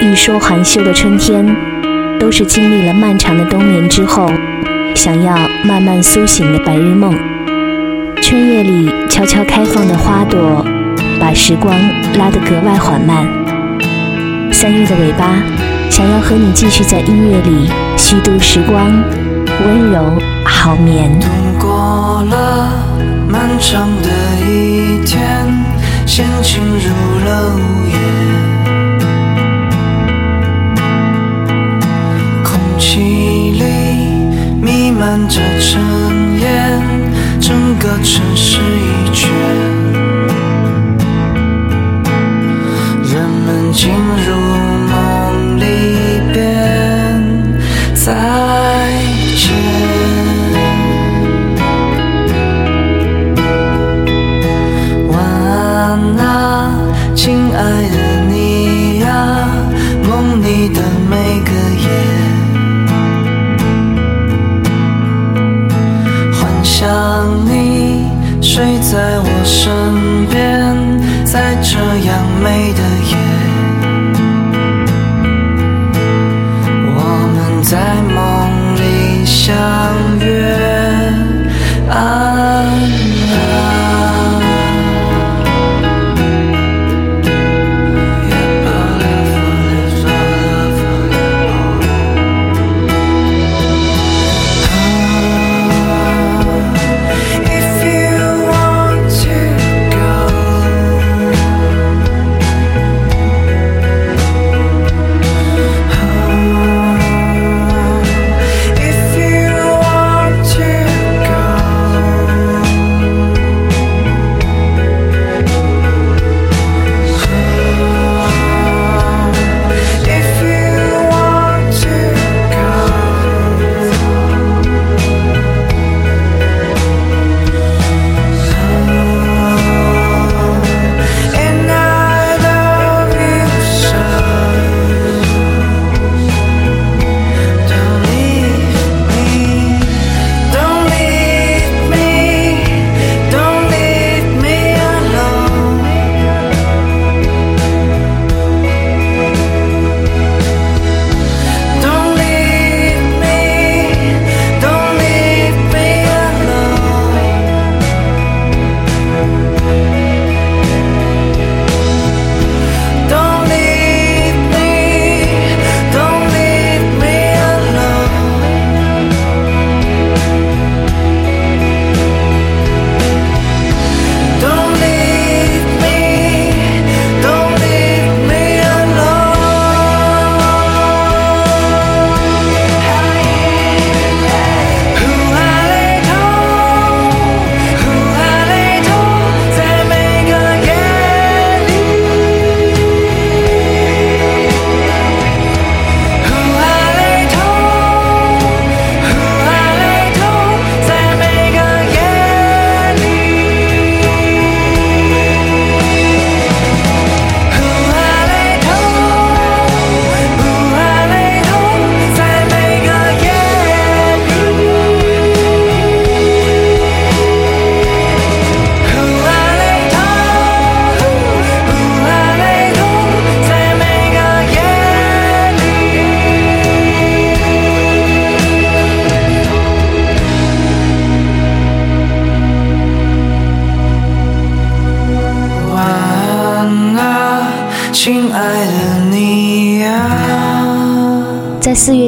欲说还休的春天，都是经历了漫长的冬眠之后，想要慢慢苏醒的白日梦。春夜里悄悄开放的花朵，把时光拉得格外缓慢。三月的尾巴，想要和你继续在音乐里虚度时光，温柔好眠。度过了漫长的一天，心情入了午夜，弥漫着尘烟，整个城市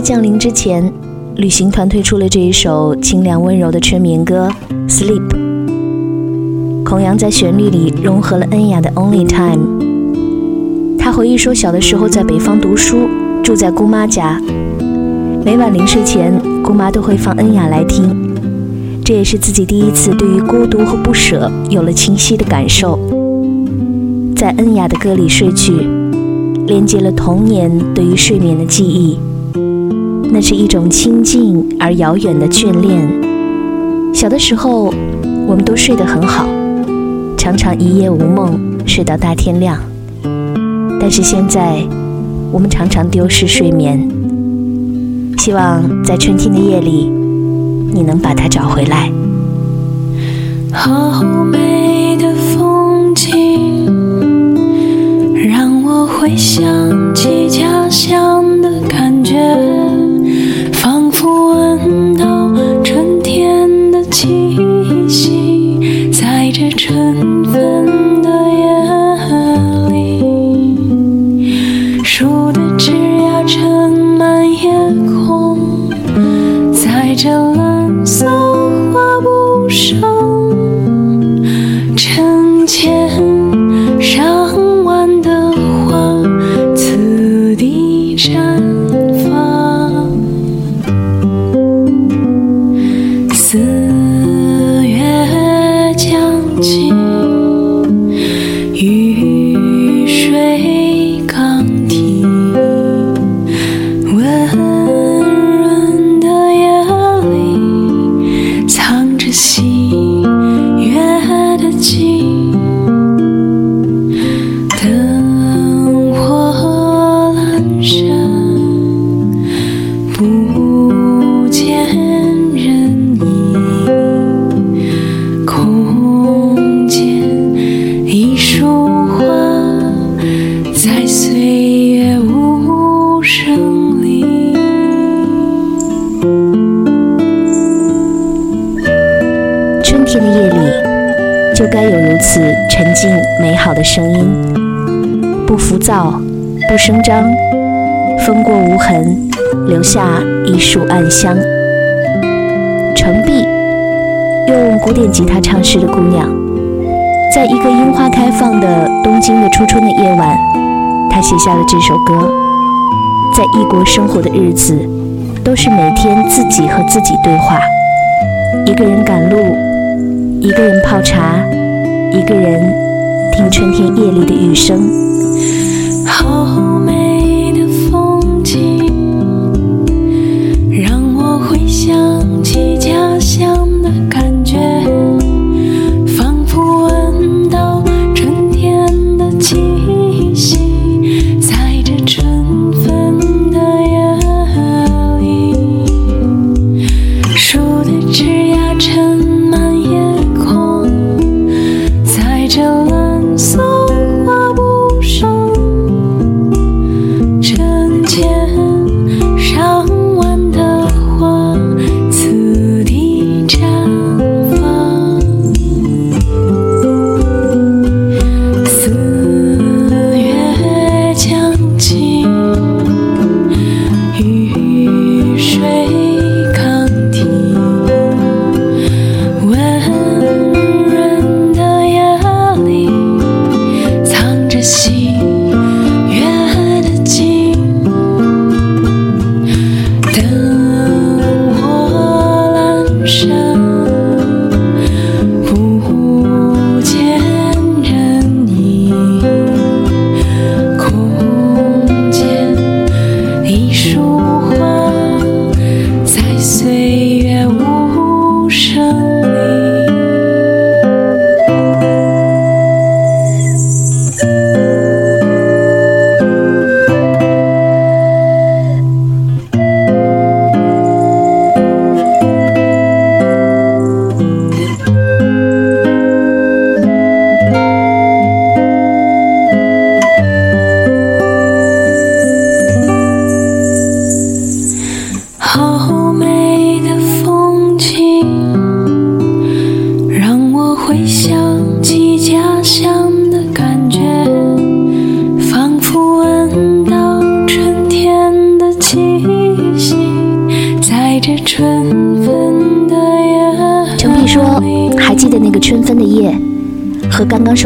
降临之前，旅行团推出了这一首清凉温柔的催眠歌《Sleep》。孔阳在旋律里融合了恩雅的《Only Time》。他回忆说，小的时候在北方读书，住在姑妈家，每晚临睡前，姑妈都会放恩雅来听。这也是自己第一次对于孤独和不舍有了清晰的感受。在恩雅的歌里睡去，连接了童年对于睡眠的记忆。那是一种亲近而遥远的眷恋。小的时候，我们都睡得很好，常常一夜无梦，睡到大天亮。但是现在，我们常常丢失睡眠。希望在春天的夜里，你能把它找回来。好美的风景，让我回想起家乡的感觉，下一束暗香。程璧，用古典吉他唱诗的姑娘，在一个樱花开放的东京的初春的夜晚，她写下了这首歌。在异国生活的日子，都是每天自己和自己对话，一个人赶路。一个人泡茶，一个人听春天夜里的雨声。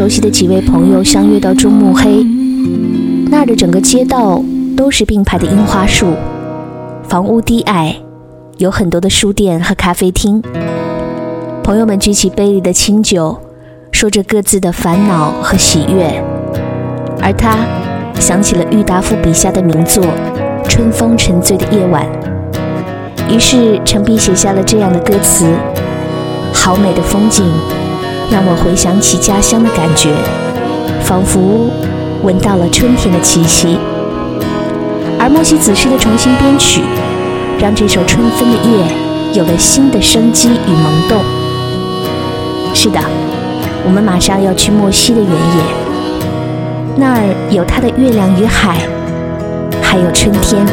熟悉的几位朋友相约到中目黑，那儿的整个街道都是并排的樱花树，房屋低矮，有很多的书店和咖啡厅。朋友们举起杯里的清酒，说着各自的烦恼和喜悦，而他想起了郁达夫笔下的名作《春风沉醉的夜晚》，于是陈碧写下了这样的歌词。”好美的风景，让我回想起家乡的感觉，仿佛闻到了春天的气息。而莫西子诗的重新编曲，让这首《春分的夜》有了新的生机与萌动。是的，我们马上要去莫西的原野。那儿有它的月亮与海，还有春天。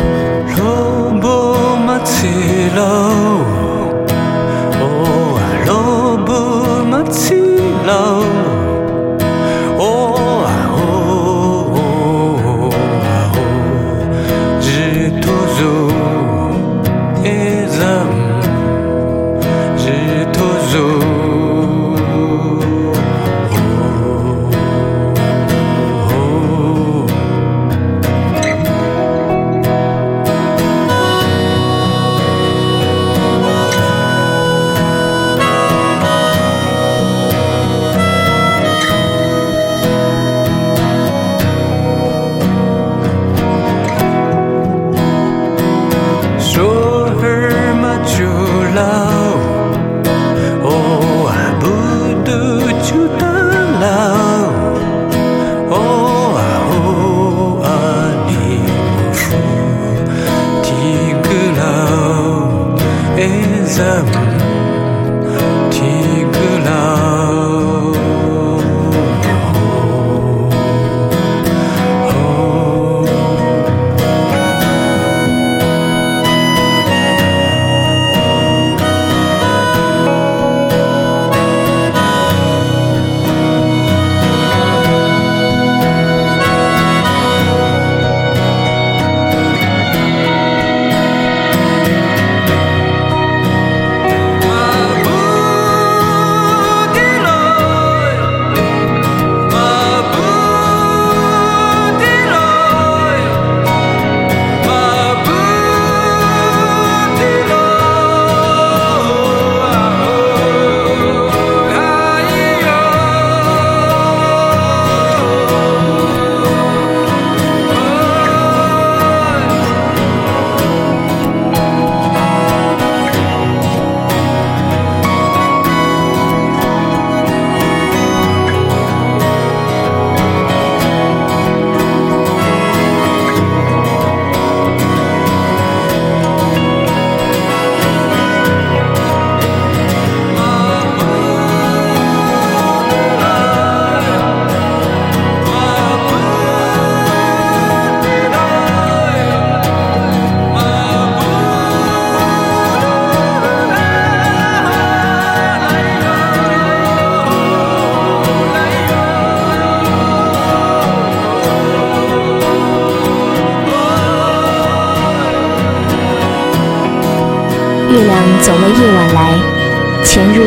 alone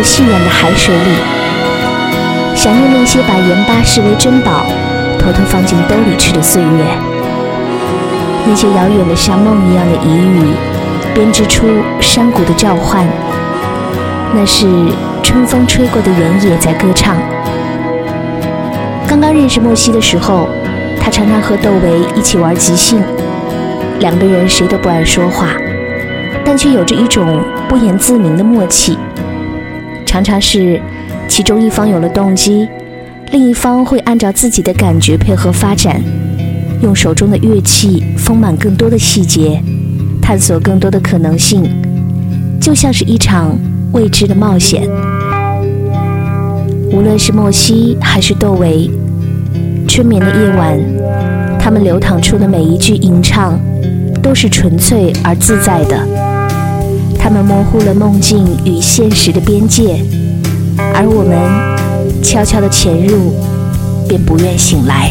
细软的海水里，想念那些把盐巴视为珍宝，偷偷放进兜里吃的岁月。那些遥远的像梦一样的疑语，编织出山谷的召唤。那是春风吹过的原野在歌唱。刚刚认识莫西的时候，他常常和窦唯一起玩即兴，两个人谁都不爱说话。但却有着一种不言自明的默契。常常是其中一方有了动机，另一方会按照自己的感觉配合发展，用手中的乐器丰满更多的细节，探索更多的可能性，就像是一场未知的冒险。无论是莫西还是窦唯，春眠的夜晚，他们流淌出的每一句吟唱，都是纯粹而自在的。他们模糊了梦境与现实的边界，而我们悄悄地潜入，便不愿醒来。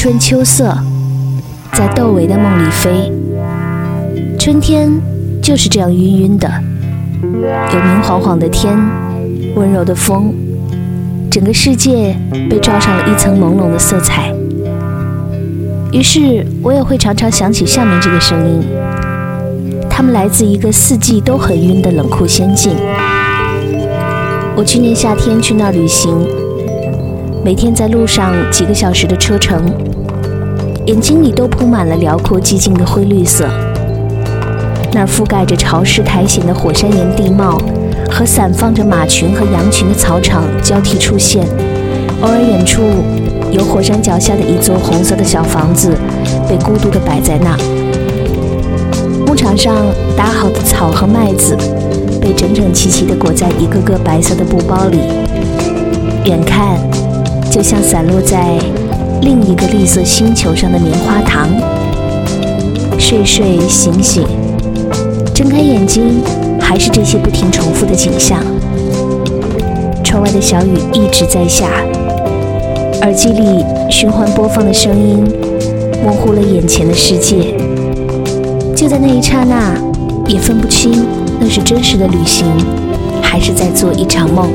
春秋色，在窦唯的梦里飞。春天就是这样晕晕的，有明晃晃的天，温柔的风，整个世界被罩上了一层朦胧的色彩。于是我也会常常想起下面这个声音，它们来自一个四季都很晕的冷酷仙境。我去年夏天去那旅行，每天在路上几个小时的车程，眼睛里都铺满了辽阔寂静的灰绿色。那儿覆盖着潮湿苔藓的火山岩地貌，和散放着马群和羊群的草场交替出现。偶尔远处。有火山脚下的一座红色的小房子，被孤独地摆在那儿。牧场上打好的草和麦子，被整整齐齐地裹在一个个白色的布包里。远看，就像散落在另一个绿色星球上的棉花糖。睡睡醒醒，睁开眼睛，还是这些不停重复的景象。窗外的小雨一直在下。耳机里循环播放的声音，模糊了眼前的世界。就在那一刹那，也分不清那是真实的旅行，还是在做一场梦。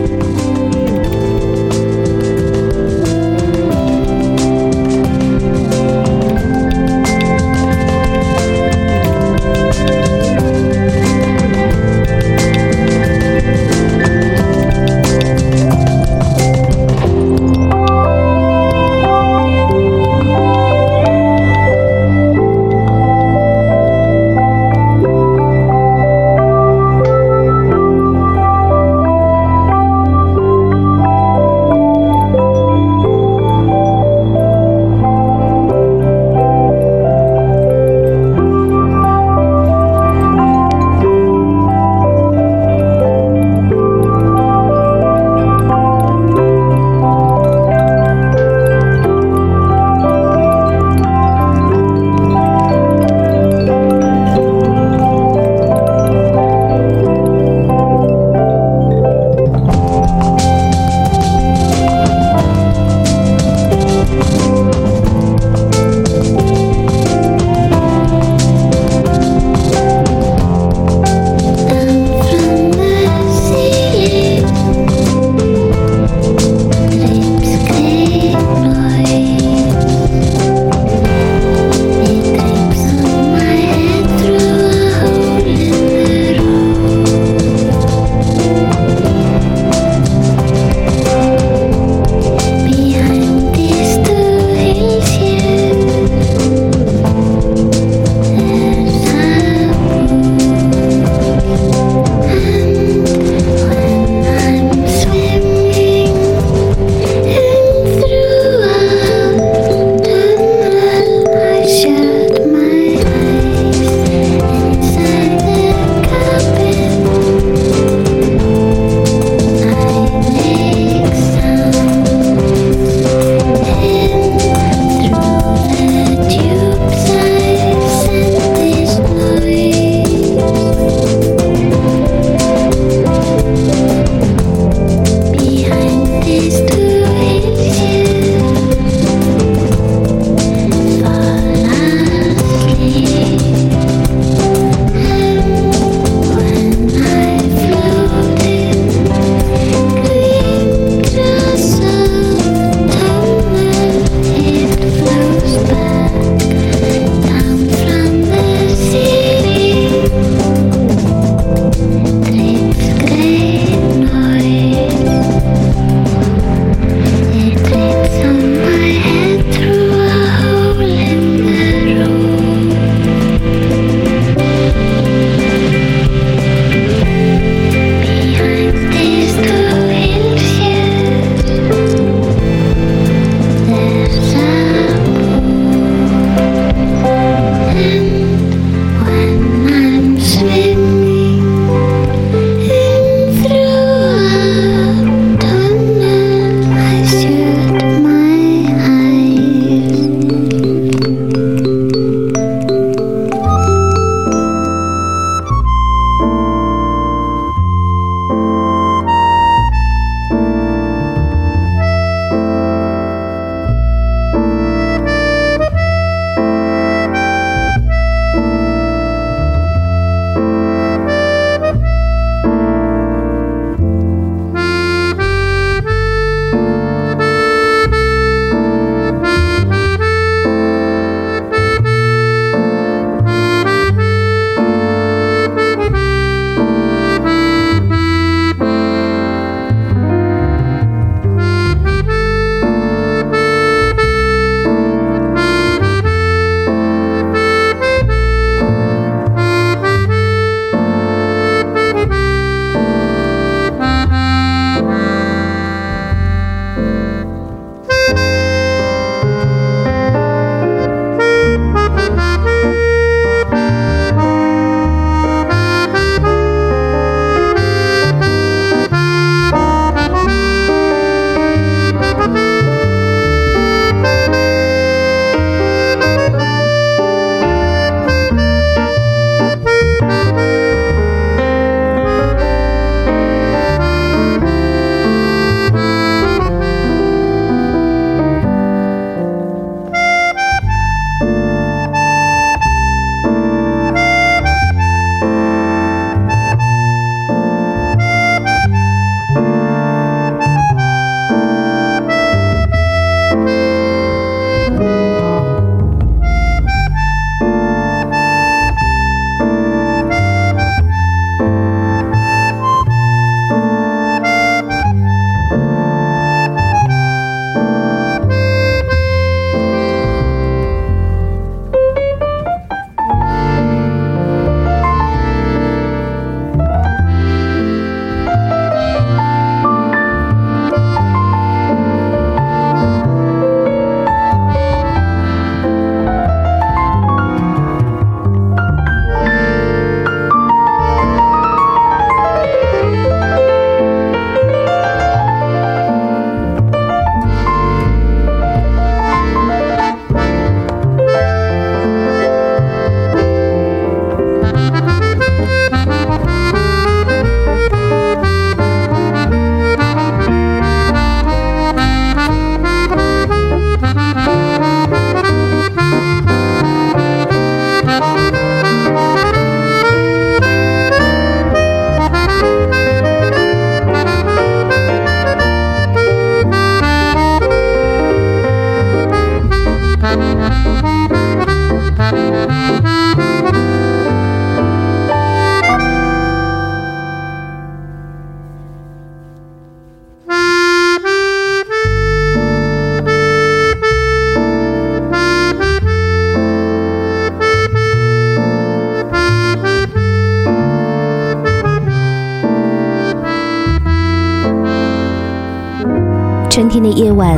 夜晚，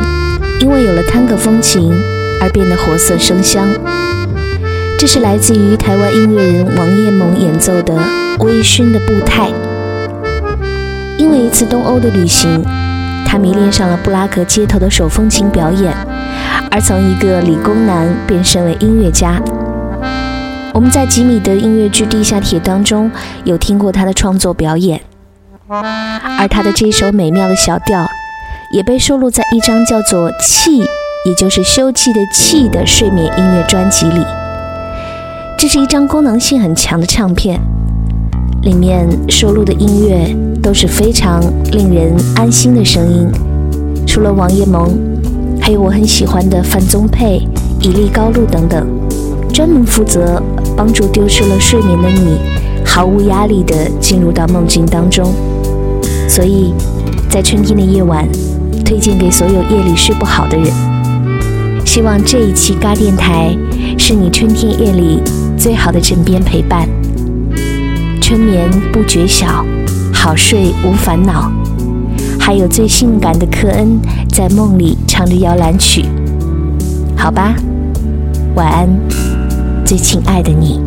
因为有了探戈风情而变得活色生香。这是来自于台湾音乐人王叶萌演奏的微醺的步态。因为一次东欧的旅行，他迷恋上了布拉格街头的手风琴表演，而从一个理工男变身为音乐家。我们在吉米的音乐剧《地下铁》当中有听过他的创作表演，而他的这首美妙的小调也被收录在一张叫做《气》，也就是休憩的“气”的睡眠音乐专辑里。这是一张功能性很强的唱片，里面收录的音乐都是非常令人安心的声音。除了王叶萌，还有我很喜欢的范宗沛、以利高露等等，专门负责帮助丢失了睡眠的你，毫无压力地进入到梦境当中。所以，在春天的夜晚，推荐给所有夜里睡不好的人。希望这一期嘎电台是你春天夜里。最好的枕边陪伴，春眠不觉晓，好睡无烦恼。还有最性感的科恩在梦里唱着摇篮曲。好吧，晚安，最亲爱的你。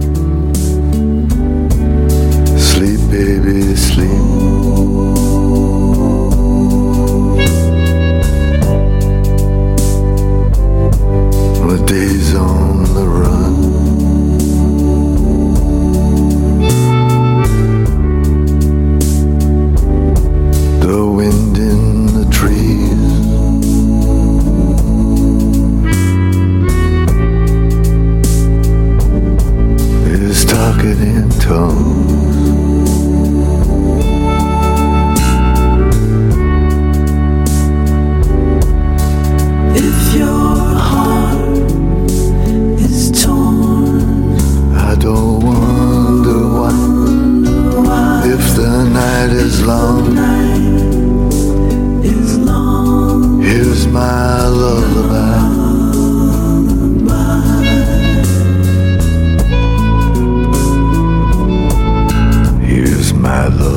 my love.